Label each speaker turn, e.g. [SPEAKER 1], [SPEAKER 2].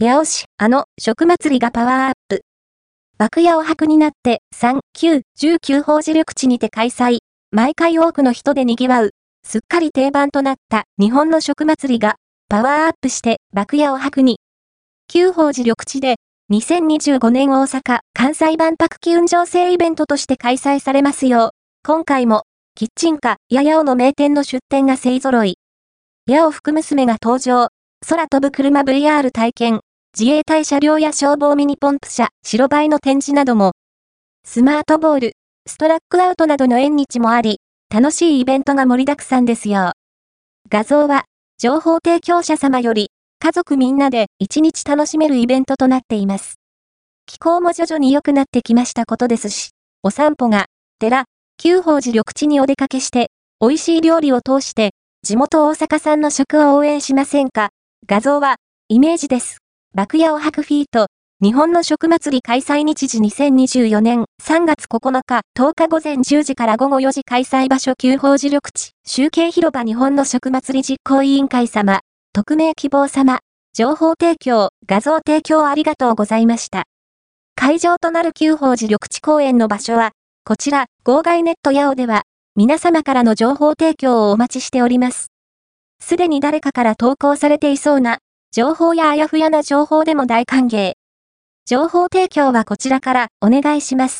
[SPEAKER 1] 八尾市、あの、食祭りがパワーアップ。爆屋を白になって3、9、19法事緑地にて開催。毎回多くの人で賑わう。すっかり定番となった日本の食祭りがパワーアップして爆屋を白に。旧法寺緑地で2025年大阪・関西万博機運情勢イベントとして開催されますよう、今回も、キッチンカ、ややおの名店の出店が勢揃い。やお福娘が登場。空飛ぶ車 VR 体験。自衛隊車両や消防ミニポンプ車、白バイの展示なども、スマートボール、ストラックアウトなどの縁日もあり、楽しいイベントが盛りだくさんですよ。画像は、情報提供者様より、家族みんなで一日楽しめるイベントとなっています。気候も徐々に良くなってきましたことですし、お散歩が、寺、旧宝寺緑地にお出かけして、美味しい料理を通して、地元大阪産の食を応援しませんか？画像は、イメージです。爆屋を吐くフィート、日本の食祭り開催日時2024年3月9日10日午前10時から午後4時開催場所旧法寺緑地集計広場日本の食祭り実行委員会様匿名希望様情報提供画像提供ありがとうございました。会場となる旧法寺緑地公園の場所はこちら、号外ネットヤオでは皆様からの情報提供をお待ちしております。すでに誰かから投稿されていそうな情報やあやふやな情報でも大歓迎。情報提供はこちらからお願いします。